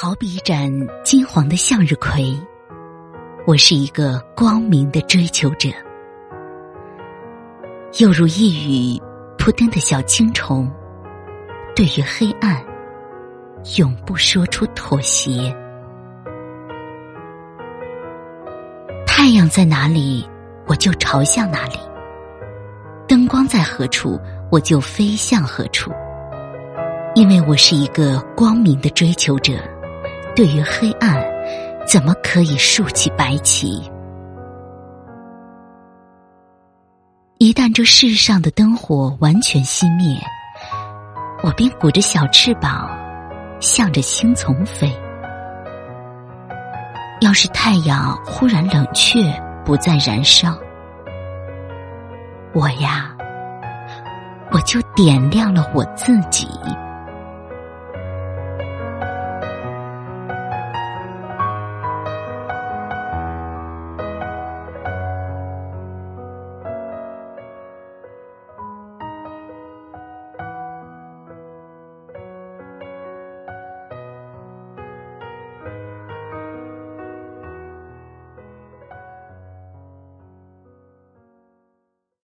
好比一盏金黄的向日葵，我是一个光明的追求者，又如一羽扑腾的小青虫，对于黑暗，永不说出妥协。太阳在哪里，我就朝向哪里；灯光在何处，我就飞向何处。因为我是一个光明的追求者，对于黑暗，怎么可以竖起白旗？一旦这世上的灯火完全熄灭，我便鼓着小翅膀，向着星丛飞。要是太阳忽然冷却，不再燃烧，我呀，我就点亮了我自己。